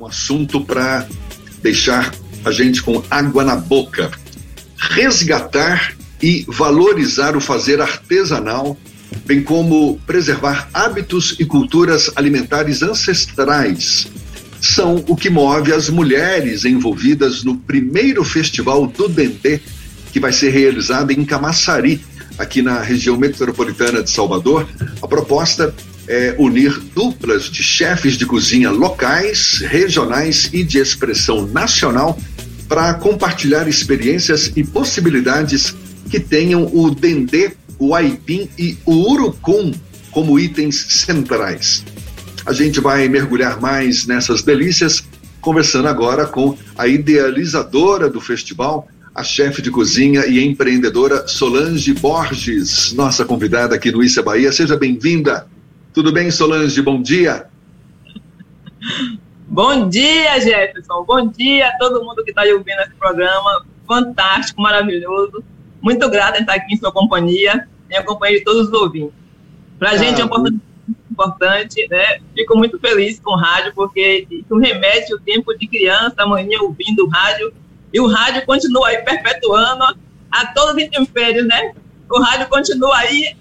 um assunto para deixar a gente com água na boca. Resgatar e valorizar o fazer artesanal, bem como preservar hábitos e culturas alimentares ancestrais, são o que move as mulheres envolvidas no primeiro festival do Dendê, que vai ser realizado em Camaçari, aqui na região metropolitana de Salvador. A proposta é unir duplas de chefes de cozinha locais, regionais e de expressão nacional para compartilhar experiências e possibilidades que tenham o dendê, o aipim e o urucum como itens centrais. A gente vai mergulhar mais nessas delícias, conversando agora com a idealizadora do festival, a chefe de cozinha e empreendedora Solange Borges, nossa convidada aqui no Issa Bahia. Seja bem-vinda. Tudo bem, Solange? Bom dia. Bom dia, Jefferson. Bom dia a todo mundo que está ouvindo esse programa. Fantástico, maravilhoso. Muito grata em estar aqui em sua companhia, em companhia de todos os ouvintes. Para a ah, gente é muito importante, né? Fico muito feliz com o rádio, porque isso remete o tempo de criança, amanhã ouvindo o rádio, e o rádio continua aí perpetuando a todas as intempéries, né? O rádio continua aí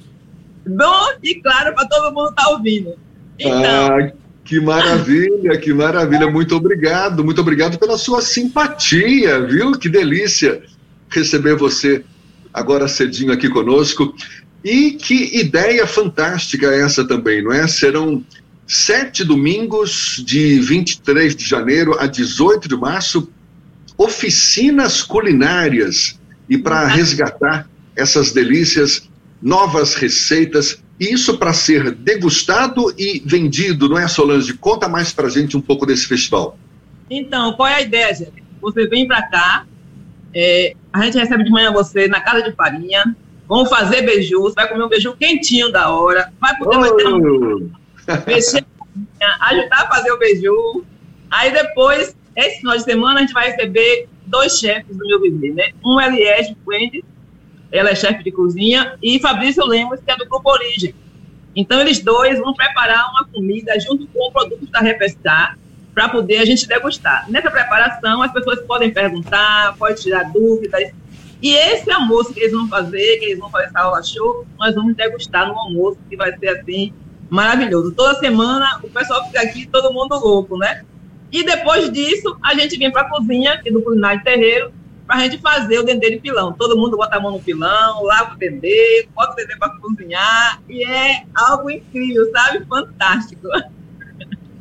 bom e claro para todo mundo estar tá ouvindo. Então, ah, que maravilha, que maravilha. Muito obrigado, muito obrigado pela sua simpatia, viu? Que delícia receber você agora cedinho aqui conosco. E que ideia fantástica essa também, não é? Serão sete domingos de 23 de janeiro a 18 de março, oficinas culinárias. E para resgatar essas delícias, novas receitas, isso para ser degustado e vendido, não é, Solange? Conta mais para a gente um pouco desse festival. Então, qual é a ideia, gente? Você vem para cá, é, a gente recebe de manhã você na casa de farinha, vamos fazer beiju, você vai comer um beiju quentinho da hora, vai poder oh. um, mexer, ajudar a fazer o beiju. Aí depois, esse final de semana, a gente vai receber dois chefes do meu bebê, né? Um é Liege Fuentes, ela é chefe de cozinha, e Fabrício Lemos, que é do Grupo Origem. Então, eles dois vão preparar uma comida junto com o produto da Repestar para poder a gente degustar. Nessa preparação, as pessoas podem perguntar, podem tirar dúvidas. E esse almoço que eles vão fazer, que eles vão fazer essa aula show, nós vamos degustar no almoço, que vai ser assim, maravilhoso. Toda semana o pessoal fica aqui, todo mundo louco, né? E depois disso, a gente vem para a cozinha, aqui do Culinário Terreiro, para a gente fazer o dendê de pilão. Todo mundo bota a mão no pilão, lava o dendê, bota o dendê para cozinhar, e é algo incrível, sabe? Fantástico.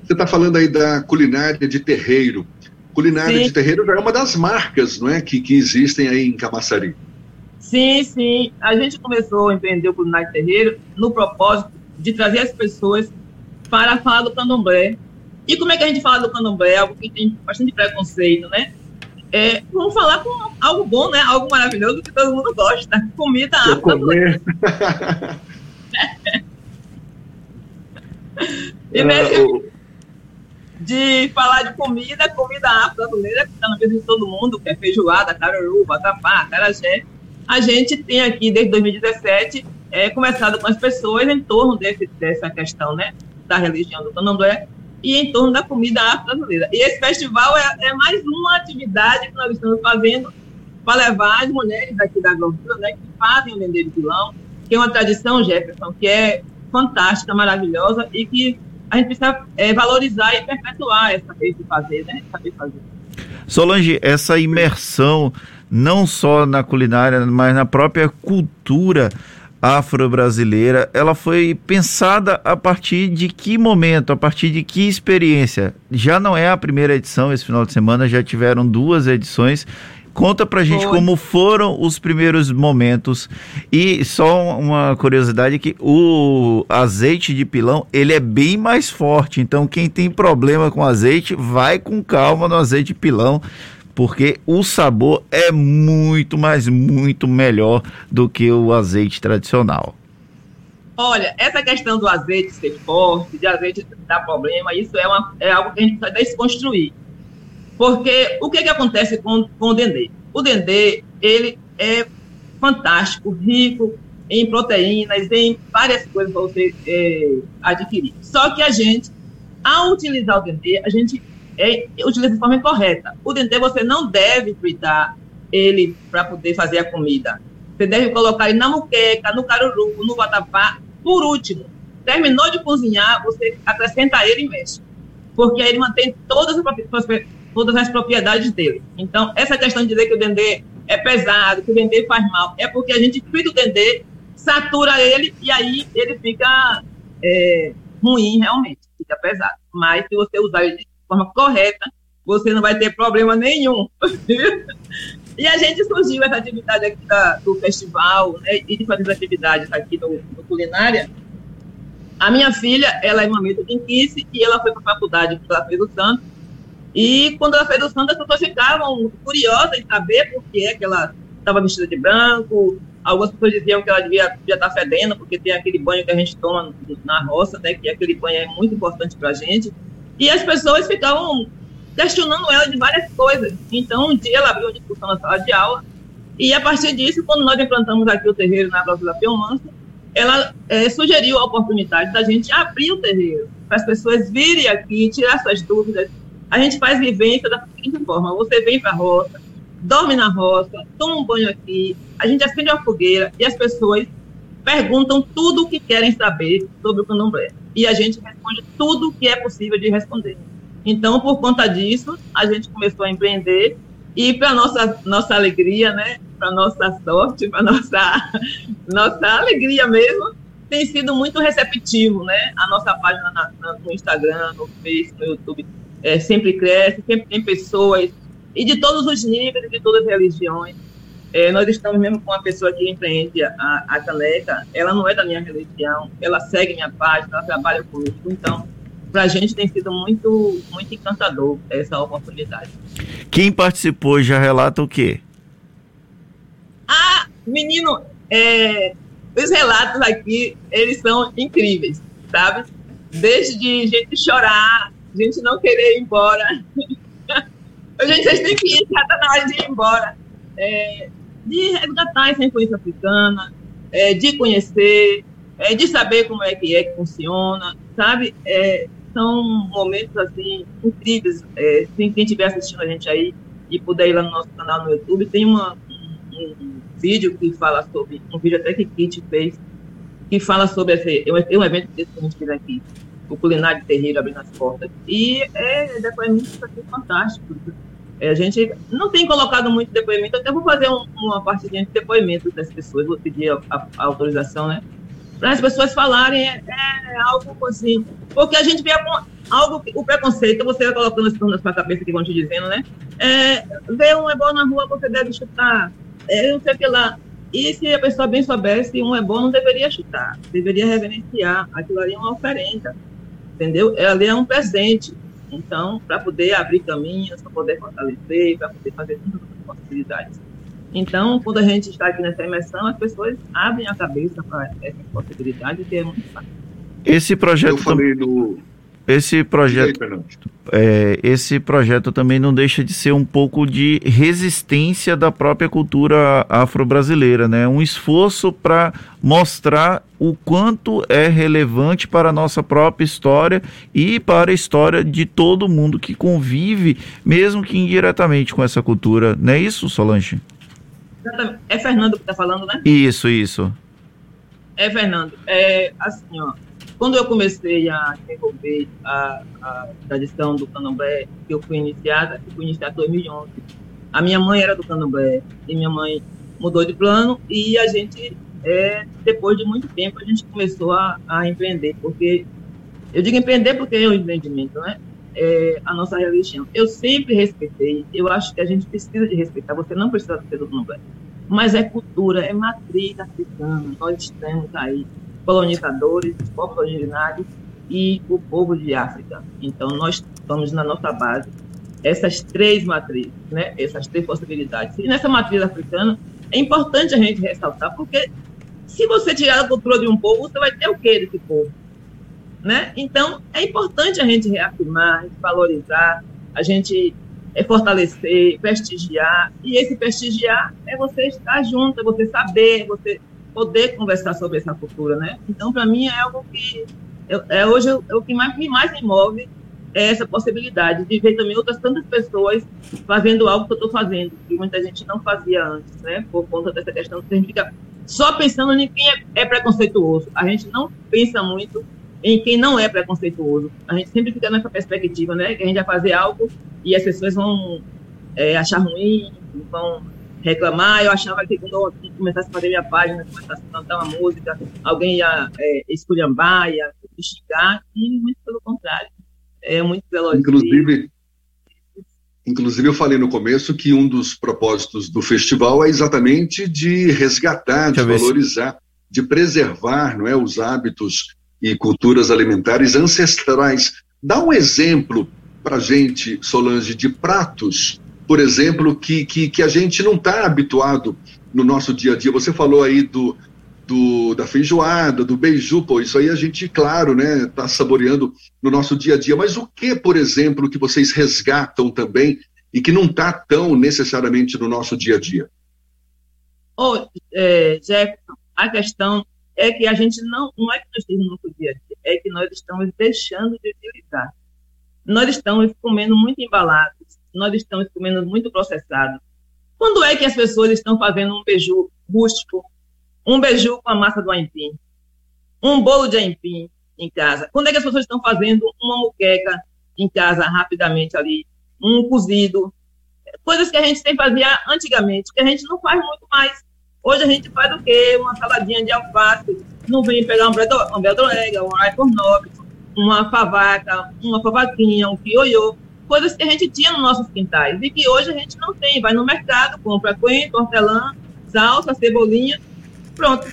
Você está falando aí da culinária de terreiro. Culinária sim. de terreiro já é uma das marcas, não é, que, que existem aí em Camaçari. Sim, sim. A gente começou a empreender o culinário de terreiro no propósito de trazer as pessoas para falar do candomblé. E como é que a gente fala do candomblé? Algo que tem bastante preconceito, né? É, vamos falar com algo bom, né? Algo maravilhoso que todo mundo gosta. Comida comer. e nesse, uh, de falar de comida, comida afro-brasileira, que está na mesa de todo mundo, que é feijoada, caruru, vatapá, carajé. A gente tem aqui, desde 2017, é, conversado com as pessoas em torno desse, dessa questão, né, da religião do candomblé e em torno da comida afro-brasileira. E esse festival é, é, mais uma atividade que nós estamos fazendo para levar as mulheres daqui da Glória, né, que fazem o vender de pilão, que é uma tradição, Jefferson, que é fantástica, maravilhosa e que a gente precisa é, valorizar e perpetuar essa vez de fazer, né? Saber fazer. Solange, essa imersão não só na culinária, mas na própria cultura afro-brasileira, ela foi pensada a partir de que momento, a partir de que experiência? Já não é a primeira edição esse final de semana, já tiveram duas edições Conta pra gente Foi. como foram os primeiros momentos. E só uma curiosidade que o azeite de pilão, ele é bem mais forte. Então quem tem problema com azeite, vai com calma no azeite de pilão, porque o sabor é muito, mas muito melhor do que o azeite tradicional. Olha, essa questão do azeite ser forte, de azeite dar problema, isso é, uma, é algo que a gente precisa desconstruir. Porque o que, que acontece com, com o dendê? O dendê, ele é fantástico, rico em proteínas, em várias coisas para você é, adquirir. Só que a gente, ao utilizar o dendê, a gente é, utiliza de forma correta. O dendê você não deve fritar ele para poder fazer a comida. Você deve colocar ele na muqueca, no caruru, no vatapá. Por último, terminou de cozinhar, você acrescenta ele e mexe. Porque aí ele mantém todas as, todas as propriedades dele. Então, essa questão de dizer que o dendê é pesado, que o dendê faz mal, é porque a gente frita o dendê, satura ele e aí ele fica é, ruim realmente, fica pesado. Mas se você usar ele forma correta, você não vai ter problema nenhum. e a gente surgiu essa atividade aqui da, do festival né, e de fazer atividades aqui no, no Culinária. A minha filha, ela é mamita de inquice e ela foi para a faculdade, ela fez o santo. E quando ela fez o santo, as pessoas ficavam curiosas em saber por que é que ela estava vestida de branco. Algumas pessoas diziam que ela devia, devia estar tá fedendo, porque tem aquele banho que a gente toma na roça, né, que aquele banho é muito importante para a gente. E as pessoas ficavam questionando ela de várias coisas. Então, um dia ela abriu uma discussão na sala de aula, e a partir disso, quando nós implantamos aqui o terreiro na Vila Piemonte, ela é, sugeriu a oportunidade da gente abrir o terreiro, para as pessoas virem aqui, tirar suas dúvidas. A gente faz vivência da seguinte forma: você vem para a roça, dorme na roça, toma um banho aqui, a gente acende uma fogueira e as pessoas perguntam tudo o que querem saber sobre o candomblé. E a gente responde tudo o que é possível de responder. Então, por conta disso, a gente começou a empreender e para nossa nossa alegria, né, para nossa sorte, para nossa nossa alegria mesmo, tem sido muito receptivo, né? A nossa página na, na, no Instagram, no Facebook, no YouTube, é, sempre cresce, sempre tem pessoas e de todos os níveis, de todas as religiões. É, nós estamos mesmo com uma pessoa que empreende a, a caneca, ela não é da minha religião, ela segue minha página, ela trabalha comigo, então para a gente tem sido muito, muito encantador essa oportunidade. Quem participou já relata o quê? Ah, menino, é, os relatos aqui, eles são incríveis, sabe? Desde gente chorar, gente não querer ir embora. gente, vocês têm que ir, já está na hora de ir embora. É, de resgatar essa influência africana, é, de conhecer, é, de saber como é que é que funciona, sabe? É, são momentos assim incríveis. É, quem estiver assistindo a gente aí e puder ir lá no nosso canal no YouTube, tem uma, um, um vídeo que fala sobre, um vídeo até que Kit fez, que fala sobre esse, um, um evento desse que a gente fez aqui, o Culinário Terreiro abrindo as portas. E é depoimento assim, fantástico. É, a gente não tem colocado muito depoimento, até vou fazer um, uma parte de depoimento das pessoas, vou pedir a, a, a autorização, né? para as pessoas falarem é, é, algo assim. Porque a gente vê algo, o preconceito, você vai colocando as coisas para a cabeça que vão te dizendo, né? É, vê um ebó na rua, você deve chutar. É, não sei o que lá. E se a pessoa bem soubesse, um ebó não deveria chutar, deveria reverenciar. Aquilo ali é uma oferenda, entendeu? É, ali é um presente. Então, para poder abrir caminhos, para poder fortalecer, para poder fazer todas as possibilidades. Então, quando a gente está aqui nessa imersão, as pessoas abrem a cabeça para essa possibilidade que é muito fácil. Esse projeto. Eu falei do. Esse projeto, é, esse projeto também não deixa de ser um pouco de resistência da própria cultura afro-brasileira, né? Um esforço para mostrar o quanto é relevante para a nossa própria história e para a história de todo mundo que convive, mesmo que indiretamente com essa cultura. Não é isso, Solange? É Fernando que está falando, né? Isso, isso. É Fernando. É assim, ó. Quando eu comecei a desenvolver a, a tradição do candomblé, que eu fui iniciada, eu fui iniciada em 2011. A minha mãe era do candomblé e minha mãe mudou de plano e a gente, é, depois de muito tempo, a gente começou a, a empreender, porque eu digo empreender porque é um empreendimento, né? é, a nossa religião. Eu sempre respeitei, eu acho que a gente precisa de respeitar, você não precisa ser do candomblé, mas é cultura, é matriz africana, nós temos aí colonizadores, povos originários e o povo de África. Então, nós estamos na nossa base essas três matrizes, né? essas três possibilidades. E nessa matriz africana, é importante a gente ressaltar, porque se você tirar a cultura de um povo, você vai ter o quê desse povo? Né? Então, é importante a gente reafirmar, valorizar, a gente é fortalecer, prestigiar. E esse prestigiar é você estar junto, é você saber, é você poder conversar sobre essa cultura. Né? Então, para mim, é algo que é, é hoje é o que mais, mais me move essa possibilidade de ver também outras tantas pessoas fazendo algo que eu estou fazendo, que muita gente não fazia antes, né? Por conta dessa questão que a gente fica só pensando em quem é, é preconceituoso. A gente não pensa muito em quem não é preconceituoso. A gente sempre fica nessa perspectiva, né? Que a gente vai fazer algo e as pessoas vão é, achar ruim, vão reclamar. Eu achava que quando eu começasse a fazer minha página, começasse a cantar uma música, alguém ia é, esculhambar, ia xingar, e muito pelo contrário. É muito veloz. Inclusive, inclusive, eu falei no começo que um dos propósitos do festival é exatamente de resgatar, de valorizar, de preservar não é, os hábitos e culturas alimentares ancestrais. Dá um exemplo para gente, Solange, de pratos por exemplo, que, que, que a gente não está habituado no nosso dia a dia. Você falou aí do, do, da feijoada, do beiju, pô, isso aí a gente, claro, né, está saboreando no nosso dia a dia. Mas o que, por exemplo, que vocês resgatam também e que não está tão necessariamente no nosso dia a dia? Oh, é, Jefferson, a questão é que a gente não, não é que nós estamos no nosso dia a dia, é que nós estamos deixando de utilizar. Nós estamos comendo muito embalado, nós estamos comendo muito processado. Quando é que as pessoas estão fazendo um beiju rústico, um beiju com a massa do aipim, um bolo de aipim em casa? Quando é que as pessoas estão fazendo uma muqueca em casa rapidamente ali, um cozido? Coisas que a gente tem fazia antigamente, que a gente não faz muito mais. Hoje a gente faz o quê? Uma saladinha de alface, não vem pegar um beldroega, um aicornóbis, uma favaca, uma favaquinha, um pioiô coisas que a gente tinha nos nossos quintais e que hoje a gente não tem. Vai no mercado, compra coentro, hortelã, salsa, cebolinha, pronto.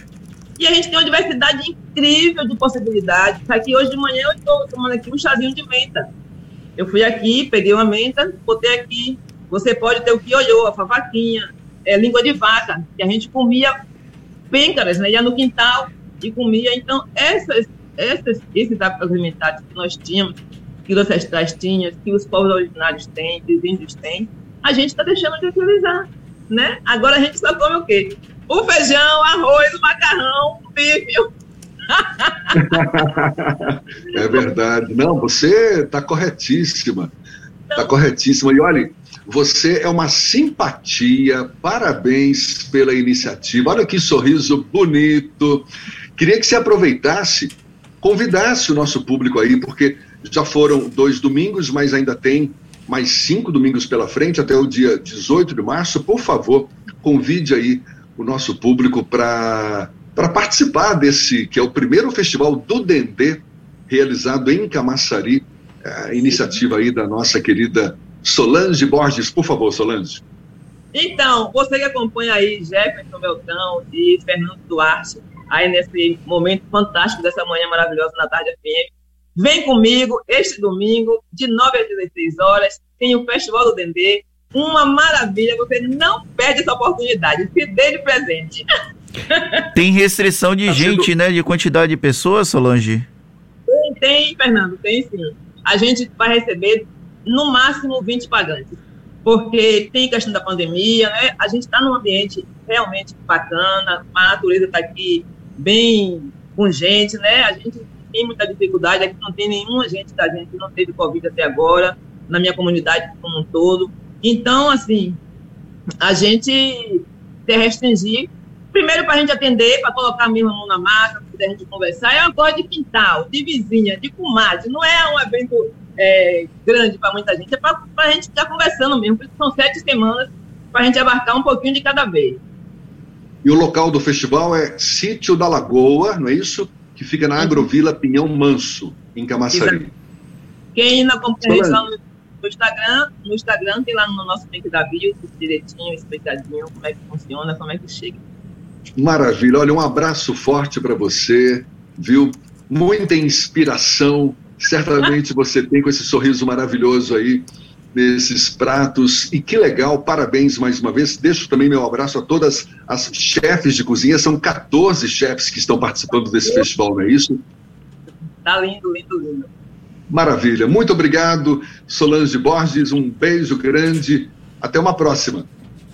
E a gente tem uma diversidade incrível de possibilidades. Aqui hoje de manhã eu estou tomando aqui um chazinho de menta. Eu fui aqui, peguei uma menta, botei aqui. Você pode ter o quiolhô, a favaquinha, é, língua de vaca, que a gente comia pêncaras, né? Ia no quintal e comia. Então, essas, essas, esses hábitos alimentares que nós tínhamos, que os ancestrais tinham, que os povos originários têm, que os índios têm, a gente está deixando de utilizar, né? Agora a gente só come o quê? O feijão, arroz, o macarrão, o bife. é verdade. Não, você está corretíssima. Está corretíssima. E olha, você é uma simpatia. Parabéns pela iniciativa. Olha que sorriso bonito. Queria que você aproveitasse, convidasse o nosso público aí, porque já foram dois domingos, mas ainda tem mais cinco domingos pela frente, até o dia 18 de março. Por favor, convide aí o nosso público para participar desse, que é o primeiro festival do Dendê, realizado em Camaçari, a iniciativa aí da nossa querida Solange Borges. Por favor, Solange. Então, você que acompanha aí Jefferson Beltrão e Fernando Duarte, aí nesse momento fantástico dessa manhã maravilhosa na Tarde FM, Vem comigo este domingo, de 9 às 16 horas, tem o Festival do Dendê. Uma maravilha, você não perde essa oportunidade. Se dê de presente. Tem restrição de tá gente, sendo... né? De quantidade de pessoas, Solange? Tem, tem, Fernando, tem sim. A gente vai receber no máximo 20 pagantes. Porque tem questão da pandemia, né? A gente está num ambiente realmente bacana, a natureza está aqui bem com gente, né? A gente tem muita dificuldade, aqui não tem nenhuma gente da gente que não teve Covid até agora, na minha comunidade como um todo. Então, assim, a gente se restringir, primeiro para a gente atender, para colocar mesmo a mão na massa, para a gente conversar, é uma coisa de quintal, de vizinha, de comadre, não é um evento é, grande para muita gente, é para a gente estar conversando mesmo, porque são sete semanas para a gente abarcar um pouquinho de cada vez. E o local do festival é Sítio da Lagoa, não é isso? Que fica na Agrovila Pinhão Manso, em Camaçari. Quem não acompanha no, Instagram, no Instagram tem lá no nosso link da bio, direitinho, explicadinho, como é que funciona, como é que chega. Maravilha, olha, um abraço forte para você, viu? Muita inspiração, certamente você tem com esse sorriso maravilhoso aí nesses pratos. E que legal, parabéns mais uma vez. Deixo também meu abraço a todas as chefes de cozinha. São 14 chefes que estão participando desse festival, não é isso? Tá lindo, lindo, lindo. Maravilha. Muito obrigado, Solange Borges. Um beijo grande. Até uma próxima.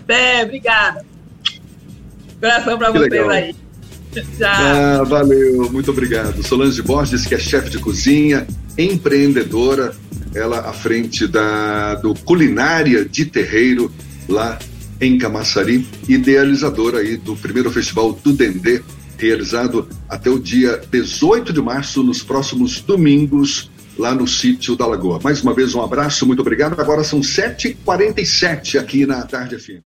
É, obrigada. Coração para vocês legal. aí. Tchau. Ah, valeu, muito obrigado. Solange Borges, que é chefe de cozinha, empreendedora, ela à frente da, do Culinária de Terreiro, lá em Camaçari, idealizadora aí do primeiro festival do Dendê, realizado até o dia 18 de março, nos próximos domingos, lá no sítio da Lagoa. Mais uma vez, um abraço, muito obrigado. Agora são 7h47 aqui na Tarde FM.